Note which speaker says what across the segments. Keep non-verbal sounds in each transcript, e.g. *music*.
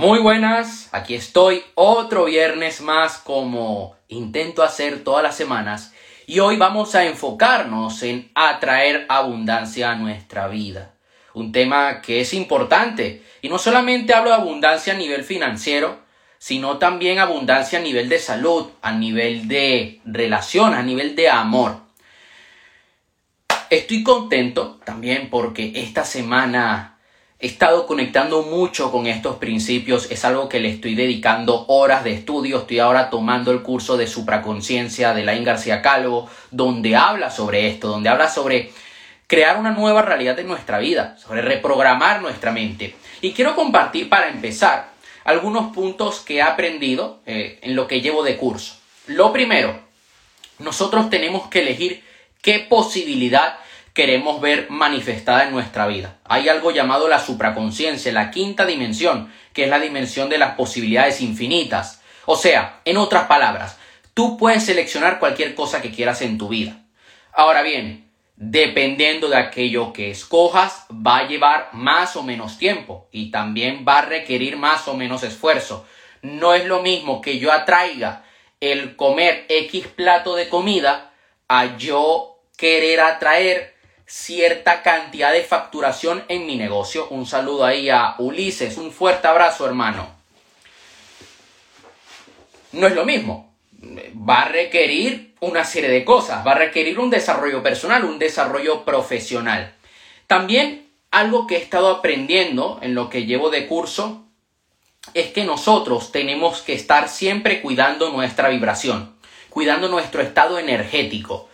Speaker 1: Muy buenas, aquí estoy otro viernes más como intento hacer todas las semanas y hoy vamos a enfocarnos en atraer abundancia a nuestra vida. Un tema que es importante y no solamente hablo de abundancia a nivel financiero, sino también abundancia a nivel de salud, a nivel de relación, a nivel de amor. Estoy contento también porque esta semana He estado conectando mucho con estos principios, es algo que le estoy dedicando horas de estudio, estoy ahora tomando el curso de supraconciencia de Lain García Calvo, donde habla sobre esto, donde habla sobre crear una nueva realidad en nuestra vida, sobre reprogramar nuestra mente. Y quiero compartir para empezar algunos puntos que he aprendido eh, en lo que llevo de curso. Lo primero, nosotros tenemos que elegir qué posibilidad queremos ver manifestada en nuestra vida. Hay algo llamado la supraconciencia, la quinta dimensión, que es la dimensión de las posibilidades infinitas. O sea, en otras palabras, tú puedes seleccionar cualquier cosa que quieras en tu vida. Ahora bien, dependiendo de aquello que escojas, va a llevar más o menos tiempo y también va a requerir más o menos esfuerzo. No es lo mismo que yo atraiga el comer X plato de comida a yo querer atraer cierta cantidad de facturación en mi negocio. Un saludo ahí a Ulises, un fuerte abrazo hermano. No es lo mismo. Va a requerir una serie de cosas, va a requerir un desarrollo personal, un desarrollo profesional. También algo que he estado aprendiendo en lo que llevo de curso es que nosotros tenemos que estar siempre cuidando nuestra vibración, cuidando nuestro estado energético.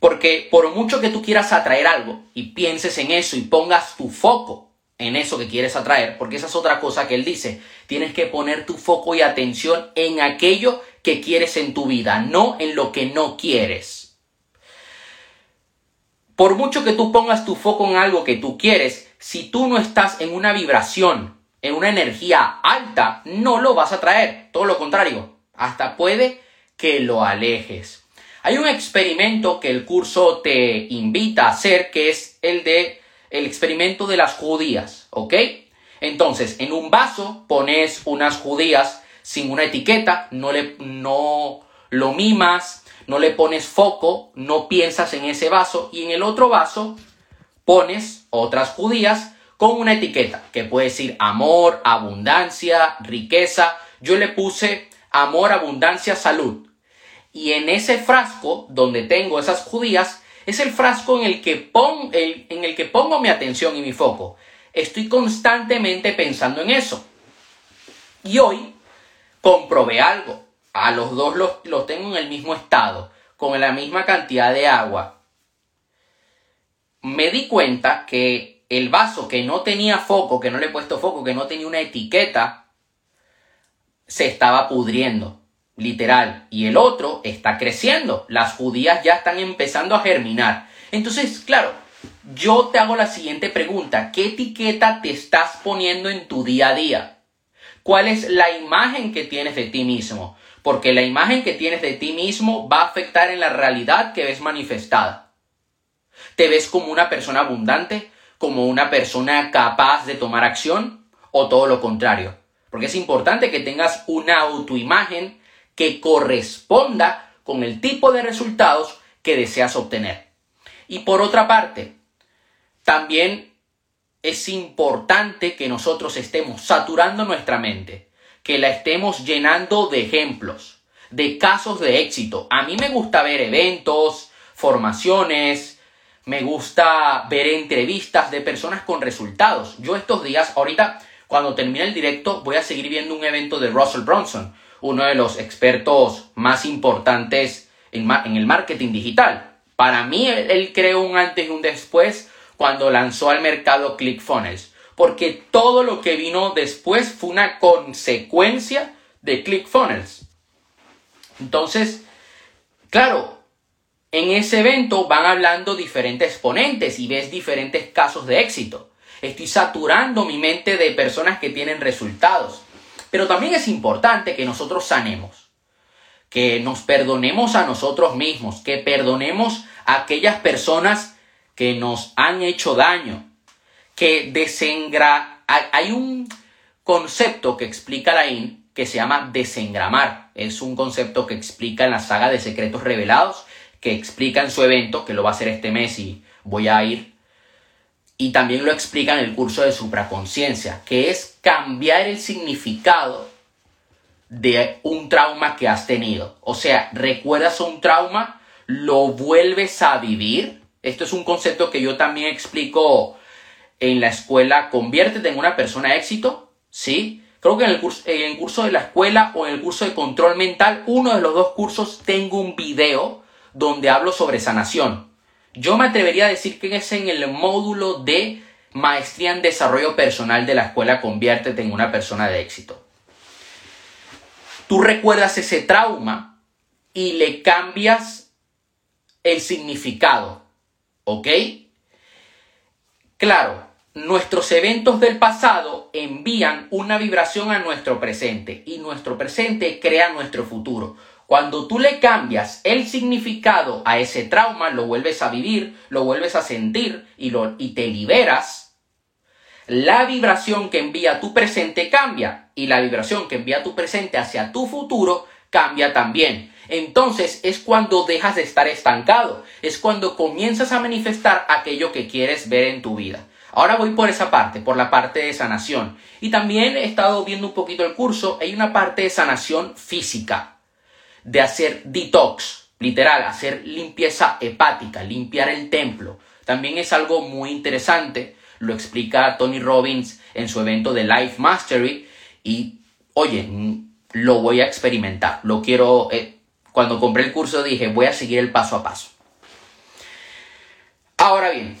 Speaker 1: Porque por mucho que tú quieras atraer algo y pienses en eso y pongas tu foco en eso que quieres atraer, porque esa es otra cosa que él dice, tienes que poner tu foco y atención en aquello que quieres en tu vida, no en lo que no quieres. Por mucho que tú pongas tu foco en algo que tú quieres, si tú no estás en una vibración, en una energía alta, no lo vas a atraer. Todo lo contrario, hasta puede que lo alejes. Hay un experimento que el curso te invita a hacer que es el de el experimento de las judías, ¿ok? Entonces, en un vaso pones unas judías sin una etiqueta, no le no lo mimas, no le pones foco, no piensas en ese vaso y en el otro vaso pones otras judías con una etiqueta que puede decir amor, abundancia, riqueza. Yo le puse amor, abundancia, salud. Y en ese frasco donde tengo esas judías, es el frasco en el que, en el que pongo mi atención y mi foco. Estoy constantemente pensando en eso. Y hoy comprobé algo. A los dos los, los tengo en el mismo estado, con la misma cantidad de agua. Me di cuenta que el vaso que no tenía foco, que no le he puesto foco, que no tenía una etiqueta, se estaba pudriendo literal, y el otro está creciendo. Las judías ya están empezando a germinar. Entonces, claro, yo te hago la siguiente pregunta. ¿Qué etiqueta te estás poniendo en tu día a día? ¿Cuál es la imagen que tienes de ti mismo? Porque la imagen que tienes de ti mismo va a afectar en la realidad que ves manifestada. ¿Te ves como una persona abundante? ¿Como una persona capaz de tomar acción? ¿O todo lo contrario? Porque es importante que tengas una autoimagen que corresponda con el tipo de resultados que deseas obtener. Y por otra parte, también es importante que nosotros estemos saturando nuestra mente, que la estemos llenando de ejemplos, de casos de éxito. A mí me gusta ver eventos, formaciones, me gusta ver entrevistas de personas con resultados. Yo estos días, ahorita, cuando termine el directo, voy a seguir viendo un evento de Russell Bronson uno de los expertos más importantes en, el marketing digital. Para mí, él, creó un antes y un después cuando lanzó al mercado ClickFunnels, porque todo lo que vino después fue una consecuencia de ClickFunnels. Entonces, claro, en ese evento van hablando diferentes ponentes y ves diferentes casos de éxito. Estoy saturando mi mente de personas que tienen resultados. Pero también es importante que nosotros sanemos, que nos perdonemos a nosotros mismos, que perdonemos a aquellas personas que nos han hecho daño, que desengra... Hay un concepto que explica Lain que se llama desengramar. Es un concepto que explica en la saga de Secretos Revelados, que explica en su evento, que lo va a hacer este mes y voy a ir. Y también lo explica en el curso de supraconciencia, que es cambiar el significado de un trauma que has tenido. O sea, recuerdas un trauma, lo vuelves a vivir. Esto es un concepto que yo también explico en la escuela. Conviértete en una persona de éxito, ¿sí? Creo que en el, curso, en el curso de la escuela o en el curso de control mental, uno de los dos cursos, tengo un video donde hablo sobre sanación. Yo me atrevería a decir que es en el módulo de maestría en desarrollo personal de la escuela Conviértete en una persona de éxito tú recuerdas ese trauma y le cambias el significado. ¿Ok? Claro, nuestros eventos del pasado envían una vibración a nuestro presente y nuestro presente crea nuestro futuro. Cuando tú le cambias el significado a ese trauma, lo vuelves a vivir, lo vuelves a sentir y, te liberas, la vibración que envía tu presente cambia y la vibración que envía tu presente hacia tu futuro cambia también. Entonces es cuando dejas de estar estancado, es cuando comienzas a manifestar aquello que quieres ver en tu vida. Ahora voy por esa parte, por la parte de sanación. Y también he estado viendo un poquito el curso, hay una parte de sanación física, de hacer detox, literal, hacer limpieza hepática, limpiar el templo. También es algo muy interesante lo explica Tony Robbins en su evento de Life Mastery y, oye, lo voy a experimentar, lo quiero, eh, cuando compré el curso dije, voy a seguir el paso a paso. Ahora bien,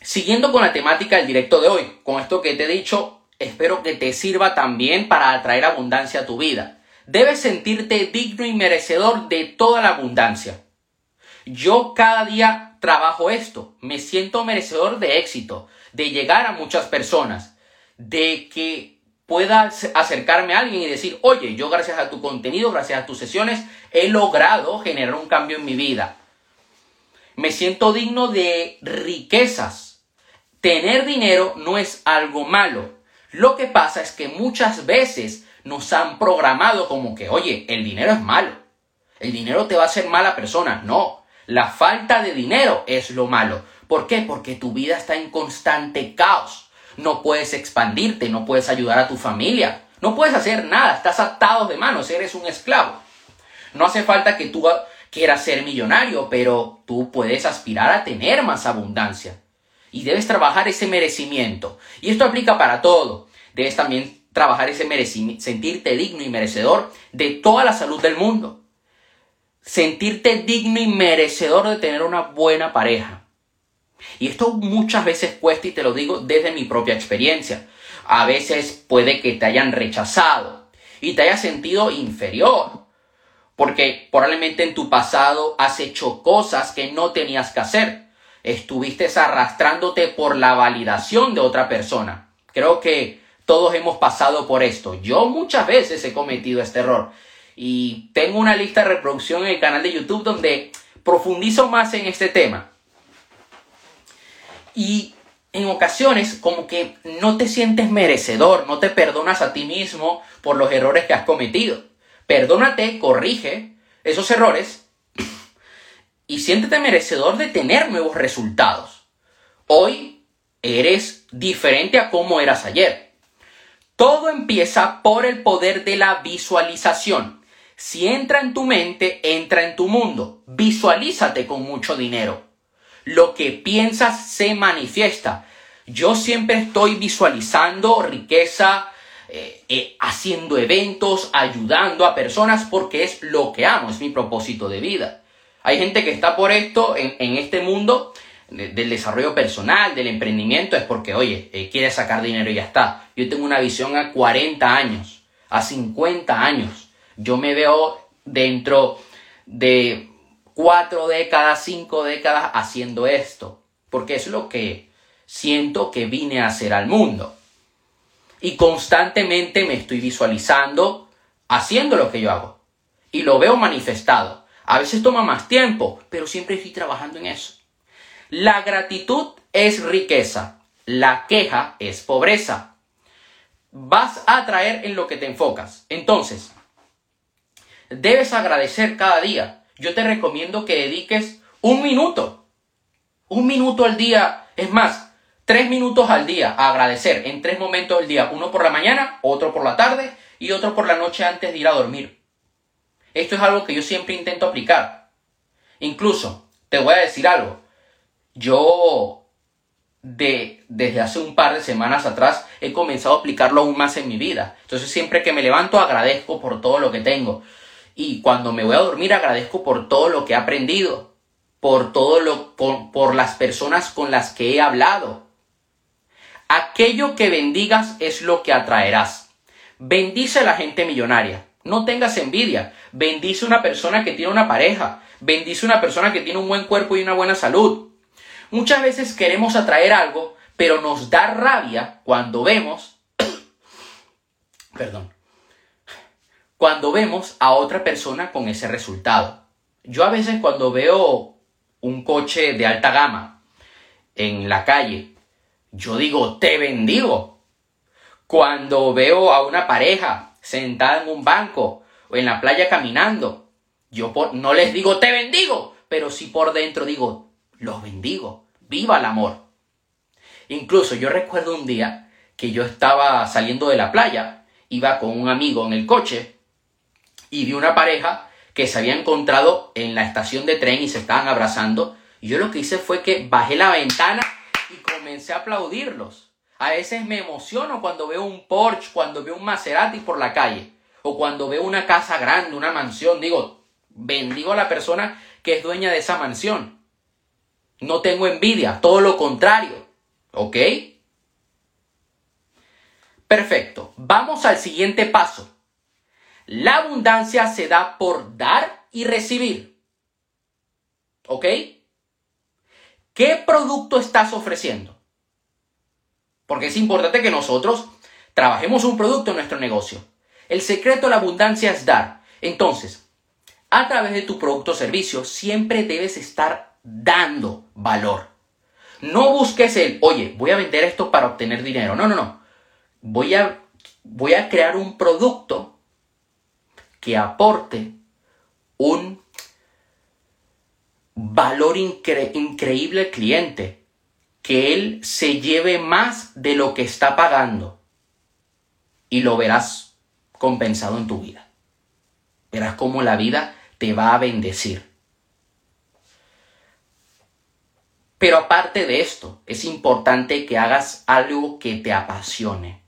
Speaker 1: siguiendo con la temática del directo de hoy, con esto que te he dicho, espero que te sirva también para atraer abundancia a tu vida. Debes sentirte digno y merecedor de toda la abundancia. Yo cada día trabajo esto, me siento merecedor de éxito, de llegar a muchas personas, de que pueda acercarme a alguien y decir, oye, yo gracias a tu contenido, gracias a tus sesiones, he logrado generar un cambio en mi vida. Me siento digno de riquezas. Tener dinero no es algo malo. Lo que pasa es que muchas veces nos han programado como que, oye, el dinero es malo. El dinero te va a hacer mala persona. No, la falta de dinero es lo malo. ¿Por qué? Porque tu vida está en constante caos. No puedes expandirte, no puedes ayudar a tu familia, no puedes hacer nada, estás atado de manos, eres un esclavo. No hace falta que tú quieras ser millonario, pero tú puedes aspirar a tener más abundancia. Y debes trabajar ese merecimiento. Y esto aplica para todo. Debes también trabajar ese merecimiento, sentirte digno y merecedor de toda la salud del mundo sentirte digno y merecedor de tener una buena pareja. Y esto muchas veces cuesta y te lo digo desde mi propia experiencia. A veces puede que te hayan rechazado y te hayas sentido inferior. Porque probablemente en tu pasado has hecho cosas que no tenías que hacer. Estuviste arrastrándote por la validación de otra persona. Creo que todos hemos pasado por esto. Yo muchas veces he cometido este error. Y tengo una lista de reproducción en el canal de YouTube donde profundizo más en este tema. Y en ocasiones como que no te sientes merecedor, no te perdonas a ti mismo por los errores que has cometido. Perdónate, corrige esos errores y siéntete merecedor de tener nuevos resultados. Hoy eres diferente a como eras ayer. Todo empieza por el poder de la visualización. Si entra en tu mente, entra en tu mundo. Visualízate con mucho dinero. Lo que piensas se manifiesta. Yo siempre estoy visualizando riqueza, eh, eh, haciendo eventos, ayudando a personas porque es lo que amo, es mi propósito de vida. Hay gente que está por esto en, este mundo del desarrollo personal, del emprendimiento, es porque, oye, eh, quiere sacar dinero y ya está. Yo tengo una visión a 40 años, a 50 años. Yo me veo dentro de cuatro décadas, cinco décadas haciendo esto, porque es lo que siento que vine a hacer al mundo. Y constantemente me estoy visualizando haciendo lo que yo hago. Y lo veo manifestado. A veces toma más tiempo, pero siempre estoy trabajando en eso. La gratitud es riqueza, la queja es pobreza. Vas a atraer en lo que te enfocas. Entonces, debes agradecer cada día. Yo te recomiendo que dediques un minuto, un minuto al día, es más, tres minutos al día a agradecer en tres momentos del día, uno por la mañana, otro por la tarde y otro por la noche antes de ir a dormir. Esto es algo que yo siempre intento aplicar. Incluso, te voy a decir algo, yo de, desde hace un par de semanas atrás he comenzado a aplicarlo aún más en mi vida. Entonces siempre que me levanto agradezco por todo lo que tengo. Y cuando me voy a dormir agradezco por todo lo que he aprendido, por todo lo, por, por las personas con las que he hablado. Aquello que bendigas es lo que atraerás. Bendice a la gente millonaria. No tengas envidia. Bendice a una persona que tiene una pareja. Bendice a una persona que tiene un buen cuerpo y una buena salud. Muchas veces queremos atraer algo, pero nos da rabia cuando vemos, *coughs* perdón, cuando vemos a otra persona con ese resultado. Yo a veces cuando veo un coche de alta gama en la calle, yo digo, te bendigo. Cuando veo a una pareja sentada en un banco o en la playa caminando, yo no les digo, te bendigo, pero sí por dentro digo, los bendigo. Viva el amor. Incluso yo recuerdo un día que yo estaba saliendo de la playa, iba con un amigo en el coche y vi una pareja que se había encontrado en la estación de tren y se estaban abrazando. Y yo lo que hice fue que bajé la ventana y comencé a aplaudirlos. A veces me emociono cuando veo un Porsche, cuando veo un Maserati por la calle, o cuando veo una casa grande, una mansión. Digo, bendigo a la persona que es dueña de esa mansión. No tengo envidia, todo lo contrario. ¿Ok? Perfecto. Vamos al siguiente paso. La abundancia se da por dar y recibir. ¿Ok? ¿Qué producto estás ofreciendo? Porque es importante que nosotros trabajemos un producto en nuestro negocio. El secreto de la abundancia es dar. Entonces, a través de tu producto o servicio, siempre debes estar dando valor. No busques el, oye, voy a vender esto para obtener dinero. No, no, no. Voy a, voy a crear un producto que aporte un valor increíble al cliente. Que él se lleve más de lo que está pagando. Y lo verás compensado en tu vida. Verás cómo la vida te va a bendecir. Pero aparte de esto, es importante que hagas algo que te apasione.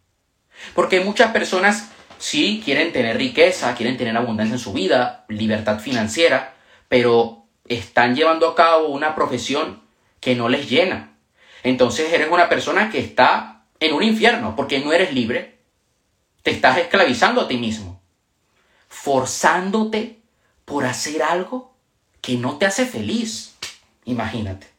Speaker 1: Porque muchas personas sí quieren tener riqueza, quieren tener abundancia en su vida, libertad financiera, pero están llevando a cabo una profesión que no les llena. Entonces eres una persona que está en un infierno porque no eres libre. Te estás esclavizando a ti mismo, forzándote por hacer algo que no te hace feliz. Imagínate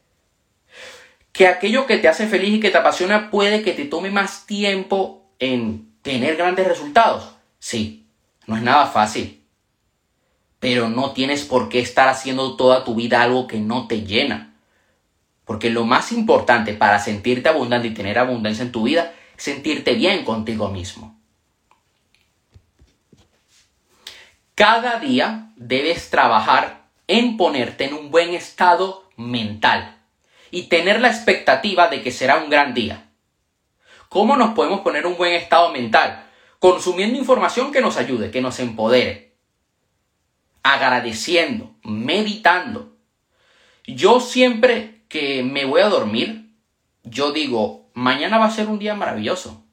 Speaker 1: que aquello que te hace feliz y que te apasiona puede que te tome más tiempo en tener grandes resultados. Sí, no es nada fácil. Pero no tienes por qué estar haciendo toda tu vida algo que no te llena. Porque lo más importante para sentirte abundante y tener abundancia en tu vida es sentirte bien contigo mismo. Cada día debes trabajar en ponerte en un buen estado mental y tener la expectativa de que será un gran día. ¿Cómo nos podemos poner un buen estado mental? Consumiendo información que nos ayude, que nos empodere. Agradeciendo, meditando. Yo siempre que me voy a dormir, yo digo, mañana va a ser un día maravilloso.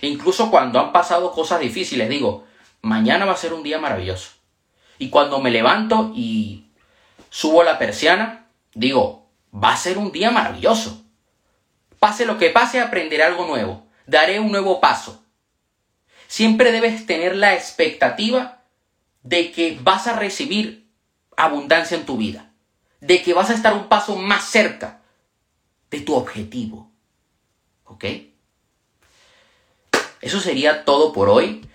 Speaker 1: Incluso cuando han pasado cosas difíciles, digo, mañana va a ser un día maravilloso. Y cuando me levanto y subo la persiana, digo, va a ser un día maravilloso. Pase lo que pase, aprenderé algo nuevo, daré un nuevo paso. Siempre debes tener la expectativa de que vas a recibir abundancia en tu vida, de que vas a estar un paso más cerca de tu objetivo. ¿Ok? Eso sería todo por hoy.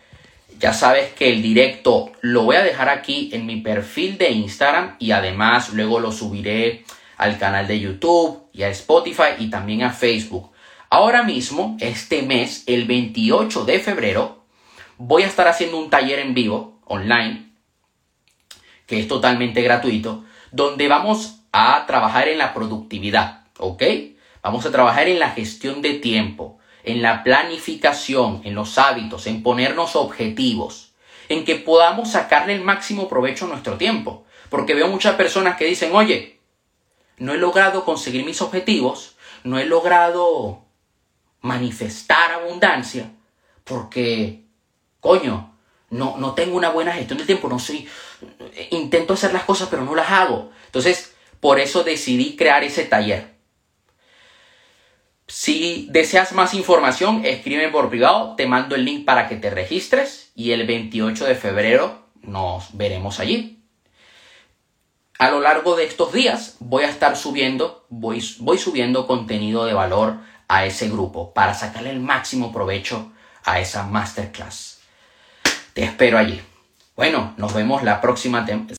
Speaker 1: Ya sabes que el directo lo voy a dejar aquí en mi perfil de Instagram y además luego lo subiré al canal de YouTube y a Spotify y también a Facebook. Ahora mismo, este mes, el 28 de febrero, voy a estar haciendo un taller en vivo, online, que es totalmente gratuito, donde vamos a trabajar en la productividad, ¿ok? Vamos a trabajar en la gestión de tiempo, en la planificación, en los hábitos, en ponernos objetivos, en que podamos sacarle el máximo provecho a nuestro tiempo. Porque veo muchas personas que dicen, oye, no he logrado conseguir mis objetivos, no he logrado manifestar abundancia, porque, coño, no, no tengo una buena gestión del tiempo, no soy, intento hacer las cosas pero no las hago. Entonces, por eso decidí crear ese taller. Si deseas más información, escríbeme por privado, te mando el link para que te registres y el 28 de febrero nos veremos allí. A lo largo de estos días voy a estar subiendo, voy, subiendo contenido de valor a ese grupo para sacarle el máximo provecho a esa masterclass. Te espero allí. Bueno, nos vemos la próxima